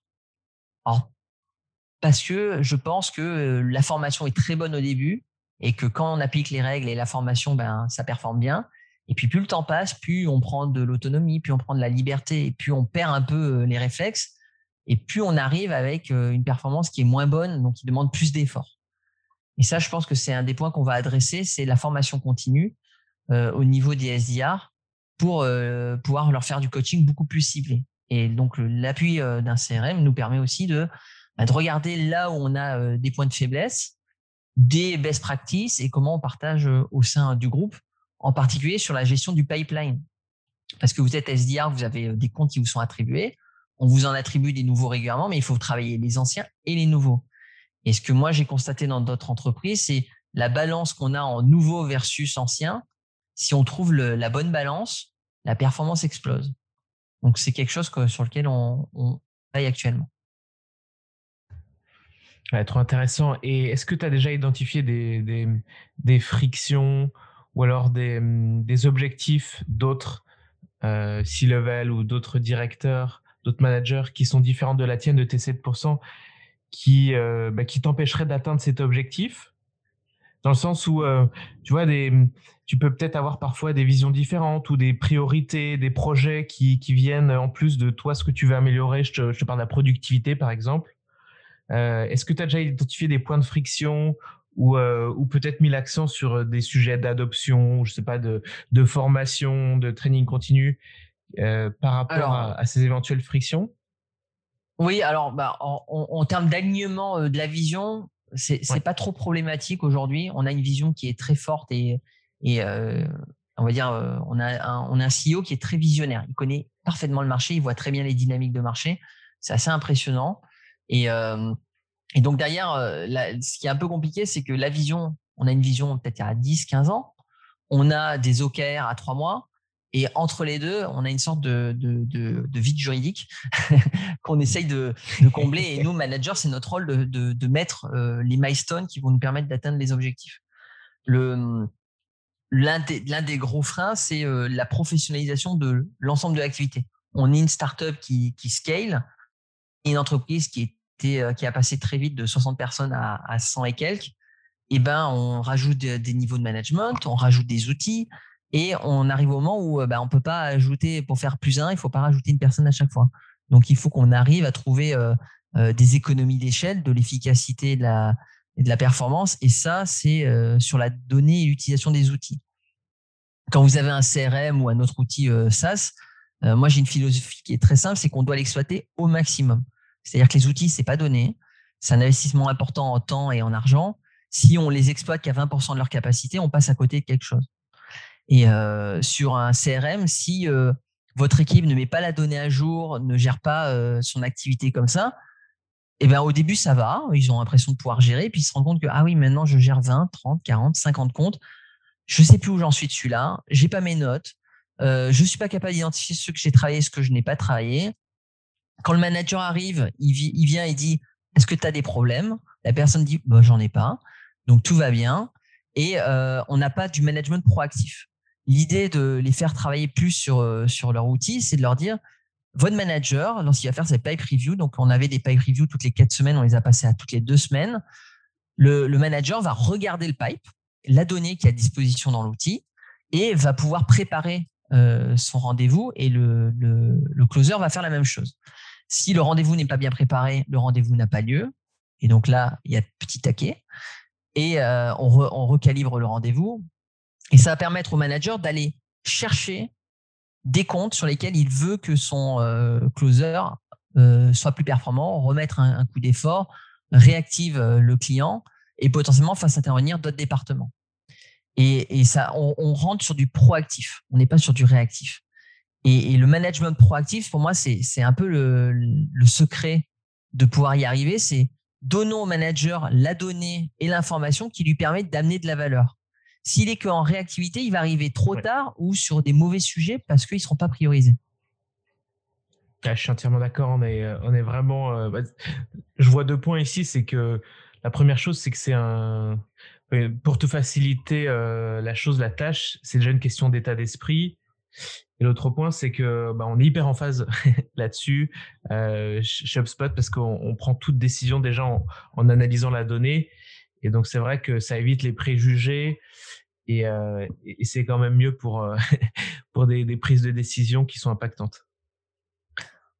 parce que je pense que la formation est très bonne au début et que quand on applique les règles et la formation, ben, ça performe bien. Et puis plus le temps passe, plus on prend de l'autonomie, plus on prend de la liberté, et plus on perd un peu les réflexes, et plus on arrive avec une performance qui est moins bonne, donc qui demande plus d'efforts. Et ça, je pense que c'est un des points qu'on va adresser, c'est la formation continue au niveau des SDR pour pouvoir leur faire du coaching beaucoup plus ciblé. Et donc, l'appui euh, d'un CRM nous permet aussi de, bah, de regarder là où on a euh, des points de faiblesse, des best practices et comment on partage euh, au sein du groupe, en particulier sur la gestion du pipeline. Parce que vous êtes SDR, vous avez des comptes qui vous sont attribués, on vous en attribue des nouveaux régulièrement, mais il faut travailler les anciens et les nouveaux. Et ce que moi j'ai constaté dans d'autres entreprises, c'est la balance qu'on a en nouveau versus ancien. Si on trouve la bonne balance, la performance explose. Donc c'est quelque chose sur lequel on, travaille actuellement. trop intéressant. Et est-ce que tu as déjà identifié des, des, frictions ou alors des, des objectifs d'autres euh, C-level ou d'autres directeurs, d'autres managers qui sont différents de la tienne, de tes 7%, qui, euh, bah, qui t'empêcheraient d'atteindre cet objectif? Dans le sens où, euh, tu vois, des, tu peux peut-être avoir parfois des visions différentes ou des priorités, des projets qui, qui viennent en plus de toi, ce que tu veux améliorer. Je te, je te parle de la productivité, par exemple. Euh, Est-ce que tu as déjà identifié des points de friction ou, euh, ou peut-être mis l'accent sur des sujets d'adoption, je sais pas, de, de formation, de training continu par rapport à, ces éventuelles frictions? Oui, alors bah, en, termes d'alignement de la vision, c'est n'est pas trop problématique aujourd'hui. On a une vision qui est très forte et, et on va dire, on a, un, on a un CEO qui est très visionnaire. Il connaît parfaitement le marché, il voit très bien les dynamiques de marché. C'est assez impressionnant. Et, et donc derrière, ce qui est un peu compliqué, c'est que la vision, on a une vision peut-être à 10, 15 ans. On a des OKR à 3 mois. Et entre les deux, on a une sorte de, de, de, vide juridique qu'on essaye de, combler. Et nous, managers, c'est notre rôle de, mettre les milestones qui vont nous permettre d'atteindre les objectifs. L'un des, gros freins, c'est la professionnalisation de l'ensemble de l'activité. On est une startup qui, qui scale, une entreprise euh, qui a passé très vite de 60 personnes à, à 100 et quelques, eh ben, on rajoute des, niveaux de management, on rajoute des outils, et on arrive au moment où euh, ben, on peut pas ajouter, pour faire plus un, il faut pas rajouter une personne à chaque fois. Donc, il faut qu'on arrive à trouver euh, des économies d'échelle, de l'efficacité de la, et de la performance. Et ça, c'est sur la donnée et l'utilisation des outils. Quand vous avez un CRM ou un autre outil SaaS, moi, j'ai une philosophie qui est très simple, c'est qu'on doit l'exploiter au maximum. C'est-à-dire que les outils, c'est pas donné. C'est un investissement important en temps et en argent. Si on les exploite qu'à 20% de leur capacité, on passe à côté de quelque chose. Et euh, sur un CRM, si euh, votre équipe ne met pas la donnée à jour, ne gère pas euh, son activité comme ça, eh ben, au début, ça va. Ils ont l'impression de pouvoir gérer. Puis ils se rendent compte que, ah oui, maintenant, je gère 20, 30, 40, 50 comptes. Je sais plus où j'en suis de celui-là. J'ai pas mes notes. Je suis pas capable d'identifier ce que j'ai travaillé, ce que je n'ai pas travaillé quand le manager arrive, il, vient et dit Est-ce que tu as des problèmes? La personne dit bah, J'en ai pas. Donc tout va bien. Et on n'a pas du management proactif. L'idée de les faire travailler plus sur, euh, sur leur outil, c'est de leur dire Votre manager, lorsqu'il va faire ses pipe reviews, donc on avait des pipe reviews toutes les quatre semaines, on les a passées à toutes les deux semaines. Le, manager va regarder le pipe, la donnée qui est à disposition dans l'outil, et va pouvoir préparer euh, son rendez-vous et le, le, closer va faire la même chose. Si le rendez-vous n'est pas bien préparé, le rendez-vous n'a pas lieu. Et donc là, il y a petit taquet. Et euh, on, recalibre le rendez-vous. Et ça va permettre au manager d'aller chercher des comptes sur lesquels il veut que son euh, closer euh, soit plus performant, remettre un, coup d'effort, réactive le client et potentiellement fasse intervenir d'autres départements. Et, ça, on, rentre sur du proactif, on n'est pas sur du réactif. Et, le management proactif, pour moi, c'est un peu le, secret de pouvoir y arriver. C'est donnons au manager la donnée et l'information qui lui permettent d'amener de la valeur. S'il est qu'en réactivité, il va arriver trop tard ou sur des mauvais sujets parce qu'ils ne seront pas priorisés. je suis entièrement d'accord. On est, on est vraiment. Euh, bah, je vois deux points ici. C'est que la première chose, c'est que c'est un. Pour te faciliter euh, la chose, la tâche, c'est déjà une question d'état d'esprit et l'autre point, c'est que bah, on est hyper en phase là-dessus euh, chez HubSpot parce qu'on prend toute décision déjà en, analysant la donnée. Et donc, c'est vrai que ça évite les préjugés et, euh, c'est quand même mieux pour, euh, pour des, prises de décision qui sont impactantes.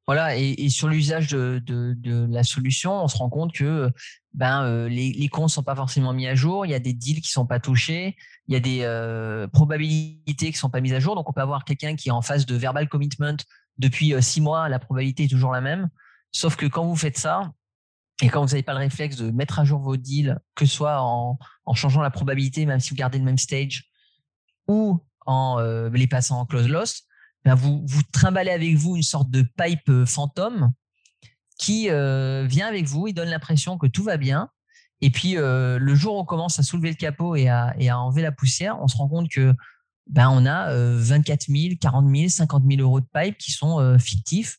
Voilà, et, sur l'usage de, la solution, on se rend compte que ben, euh, les, les comptes sont pas forcément mis à jour, il y a des deals qui sont pas touchés, il y a des probabilités qui sont pas mises à jour. Donc, on peut avoir quelqu'un qui est en phase de verbal commitment depuis six mois, la probabilité est toujours la même. Sauf que quand vous faites ça, et quand vous n'avez pas le réflexe de mettre à jour vos deals, que ce soit en, changeant la probabilité, même si vous gardez le même stage, ou en les passant en close loss, ben, vous, vous trimballez avec vous une sorte de pipe euh, fantôme qui euh, vient avec vous, il donne l'impression que tout va bien. Et puis, euh, le jour où on commence à soulever le capot et à, et à enlever la poussière, on se rend compte que ben, on a 24 000, 40 000, 50 000 euros de pipe qui sont fictifs,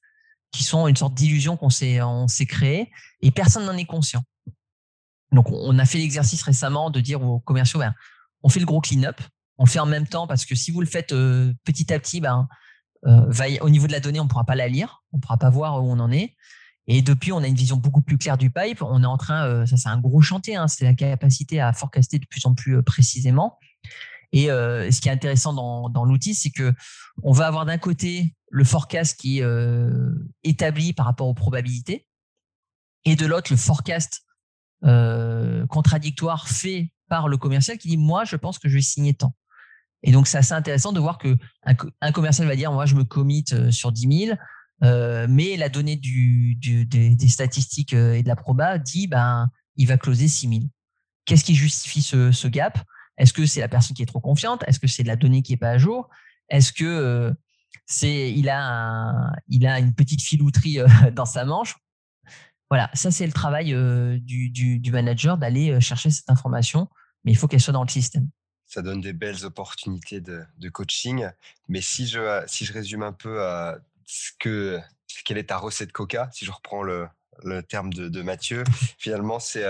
qui sont une sorte d'illusion qu'on s'est, créée et personne n'en est conscient. Donc, on a fait l'exercice récemment de dire aux commerciaux, ben, on fait le gros clean-up, on le fait en même temps parce que si vous le faites petit à petit, ben, euh, au niveau de la donnée, on ne pourra pas la lire, on ne pourra pas voir où on en est. Et depuis, on a une vision beaucoup plus claire du pipe. On est en train, euh, ça c'est un gros chantier, hein, c'est la capacité à forecaster de plus en plus euh, précisément. Et ce qui est intéressant dans, l'outil, c'est que on va avoir d'un côté le forecast qui est établi par rapport aux probabilités, et de l'autre le forecast contradictoire fait par le commercial qui dit moi je pense que je vais signer tant. Et donc, c'est assez intéressant de voir que un, commercial va dire, moi, je me commit sur 10 000, mais la donnée du, des, statistiques et de la proba dit, ben, il va closer 6 000. Qu'est-ce qui justifie ce, gap? Est-ce que c'est la personne qui est trop confiante? Est-ce que c'est la donnée qui est pas à jour? Est-ce que c'est il a il a une petite filouterie dans sa manche voilà, ça c'est le travail du, du, manager d'aller chercher cette information, mais il faut qu'elle soit dans le système. Ça donne des belles opportunités de, de coaching. Mais si je, si je résume un peu ce que, quelle est ta recette Coca, si je reprends le, le terme de, de Mathieu, finalement, c'est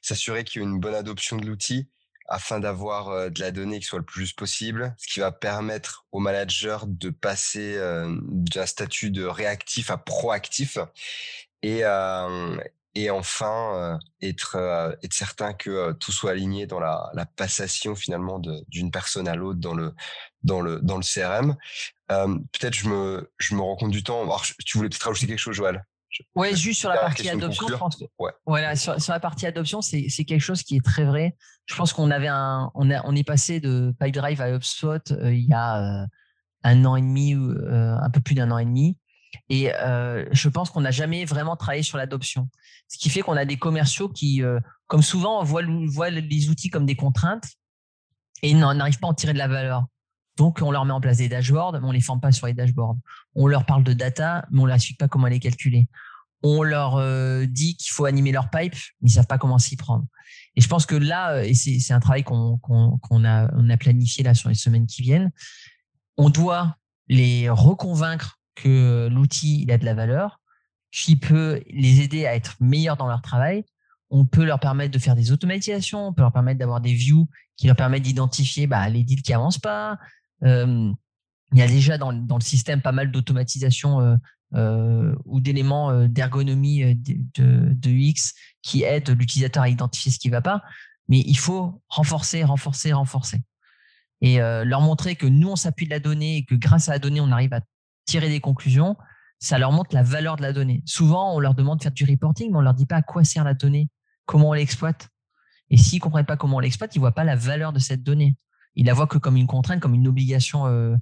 s'assurer qu'il y ait une bonne adoption de l'outil afin d'avoir de la donnée qui soit le plus possible, ce qui va permettre au manager de passer d'un statut de réactif à proactif et, et enfin être, être certain que tout soit aligné dans la, la passation finalement d'une personne à l'autre dans le, dans, le, dans le CRM. peut-être je me, je me rends compte du temps. Tu voulais peut-être rajouter quelque chose, Joël? Ouais, juste sur la partie adoption, je pense que ouais. voilà, sur, sur, la partie adoption, c'est quelque chose qui est très vrai. Je pense qu'on avait un, on, a, on est passé de PipeDrive à HubSpot il y a un an et demi, euh, un peu plus d'un an et demi. Et euh, je pense qu'on n'a jamais vraiment travaillé sur l'adoption. Ce qui fait qu'on a des commerciaux qui, euh, comme souvent, voient, voient, les outils comme des contraintes et n'arrivent pas à en tirer de la valeur. Donc, on leur met en place des dashboards, mais on les forme pas sur les dashboards. On leur parle de data, mais on ne leur explique pas comment les calculer. On leur euh, dit qu'il faut animer leur pipe, mais ils savent pas comment s'y prendre. Et je pense que là, et c'est un travail qu'on a, planifié là sur les semaines qui viennent, on doit les reconvaincre que l'outil il a de la valeur, qui peut les aider à être meilleurs dans leur travail. On peut leur permettre de faire des automatisations, on peut leur permettre d'avoir des views qui leur permettent d'identifier bah, les deals qui avancent pas. Euh, il y a déjà dans, le système pas mal d'automatisation euh, euh, ou d'éléments euh, d'ergonomie de, de, de, UX qui aident l'utilisateur à identifier ce qui ne va pas. Mais il faut renforcer, renforcer, renforcer. Et leur montrer que nous, on s'appuie de la donnée et que grâce à la donnée, on arrive à tirer des conclusions, ça leur montre la valeur de la donnée. Souvent, on leur demande de faire du reporting, mais on leur dit pas à quoi sert la donnée, comment on l'exploite. Et s'ils comprennent pas comment on l'exploite, ils voient pas la valeur de cette donnée. Ils la voient que comme une contrainte, comme une obligation euh,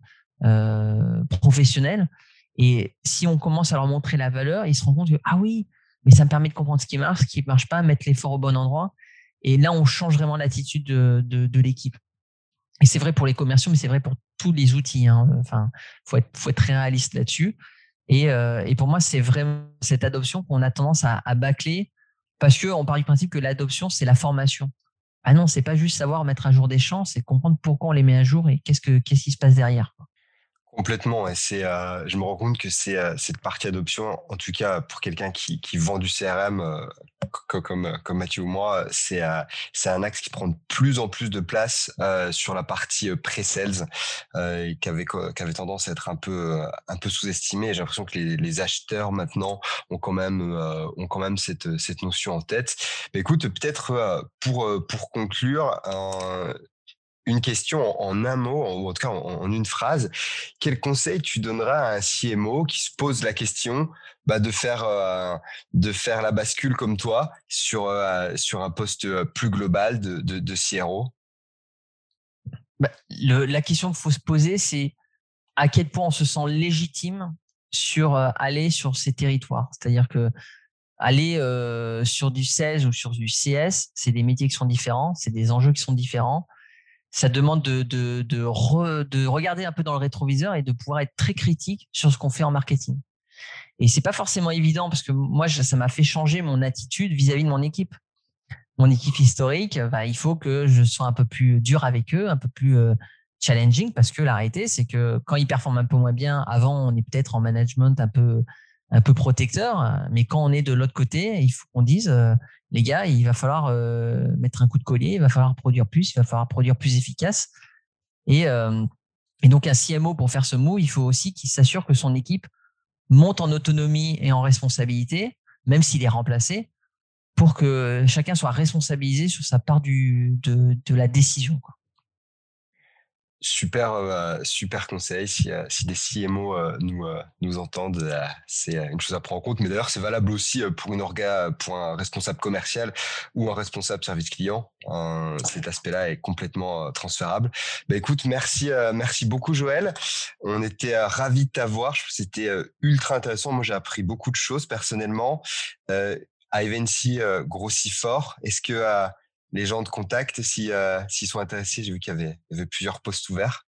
euh, professionnelle. Et si on commence à leur montrer la valeur, ils se rendent compte que ah oui, mais ça me permet de comprendre ce qui marche, ce qui marche pas, mettre l'effort au bon endroit. Et là, on change vraiment l'attitude de, de l'équipe. Et c'est vrai pour les commerciaux, mais c'est vrai pour tous les outils. Hein. Enfin, faut être, faut être réaliste là-dessus. Et, euh, et, pour moi, c'est vraiment cette adoption qu'on a tendance à, à bâcler parce qu'on part du principe que l'adoption, c'est la formation. Ah non, c'est pas juste savoir mettre à jour des champs, c'est comprendre pourquoi on les met à jour et qu'est-ce, que, qu'est-ce qui se passe derrière. Complètement. Et c'est, euh, je me rends compte que c'est euh, cette partie adoption, en tout cas pour quelqu'un qui, qui vend du CRM euh, comme, comme Mathieu ou moi, c'est, c'est un axe qui prend de plus en plus de place sur la partie pré-sales, qui avait, qui avait tendance à être un peu, un peu sous-estimé. J'ai l'impression que les, les, acheteurs maintenant ont quand même, ont quand même cette, cette notion en tête. Mais écoute, peut-être pour, pour conclure, une question en un mot, ou en tout cas en, une phrase, quel conseil tu donneras à un CMO qui se pose la question bah, de faire euh, de faire la bascule comme toi sur euh, sur un poste euh, plus global de, de, de CRO bah, La question qu'il faut se poser, c'est à quel point on se sent légitime sur aller sur ces territoires. C'est-à-dire que aller sur du 16 ou sur du CS, c'est des métiers qui sont différents, c'est des enjeux qui sont différents ça demande de, de, de, de, regarder un peu dans le rétroviseur et de pouvoir être très critique sur ce qu'on fait en marketing. Et c'est pas forcément évident parce que moi, ça m'a fait changer mon attitude vis-à-vis de mon équipe. Mon équipe historique, bah, il faut que je sois un peu plus dur avec eux, un peu plus euh, challenging parce que la réalité, c'est que quand ils performent un peu moins bien, avant, on est peut-être en management un peu, un peu protecteur, mais quand on est de l'autre côté, il faut qu'on dise, euh, les gars, il va falloir euh, mettre un coup de collier, il va falloir produire plus, il va falloir produire plus efficace. Et, euh, donc, un CMO, pour faire ce mot, il faut aussi qu'il s'assure que son équipe monte en autonomie et en responsabilité, même s'il est remplacé, pour que chacun soit responsabilisé sur sa part de, la décision. Super, euh, super conseil. Si, euh, si des CMO euh, nous, nous entendent, c'est une chose à prendre en compte. Mais d'ailleurs, c'est valable aussi pour une orga, pour un responsable commercial ou un responsable service client. cet aspect-là est complètement transférable. Bah, écoute, merci, merci beaucoup, Joël. On était ravis de t'avoir. C'était ultra intéressant. Moi, j'ai appris beaucoup de choses personnellement. Euh, Ivancy grossit fort. Est-ce que les gens te contactent si, euh, s'ils sont intéressés J'ai vu qu'il y avait, plusieurs postes ouverts.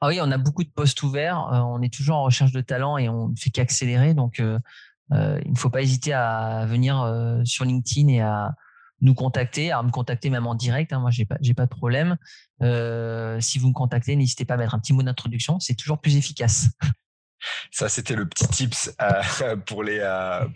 Ah oui, on a beaucoup de postes ouverts. Euh, on est toujours en recherche de talent et on ne fait qu'accélérer. Donc, euh, il ne faut pas hésiter à venir sur LinkedIn et à nous contacter, à me contacter même en direct. Hein. Moi, j'ai pas, j'ai pas de problème. si vous me contactez, n'hésitez pas à mettre un petit mot d'introduction. C'est toujours plus efficace. Ça, c'était le petit tips pour les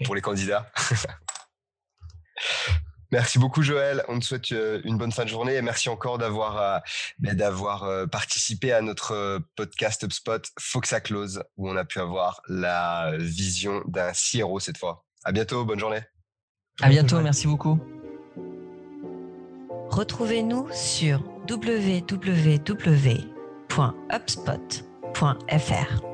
pour les candidats. Merci beaucoup Joël, on te souhaite euh, une bonne fin de journée et merci encore d'avoir euh, d'avoir euh, participé à notre podcast HubSpot Foxa Close où on a pu avoir la vision d'un CRO cette fois. À bientôt, bonne journée. À bientôt, merci beaucoup. Retrouvez-nous sur www.hubspot.fr.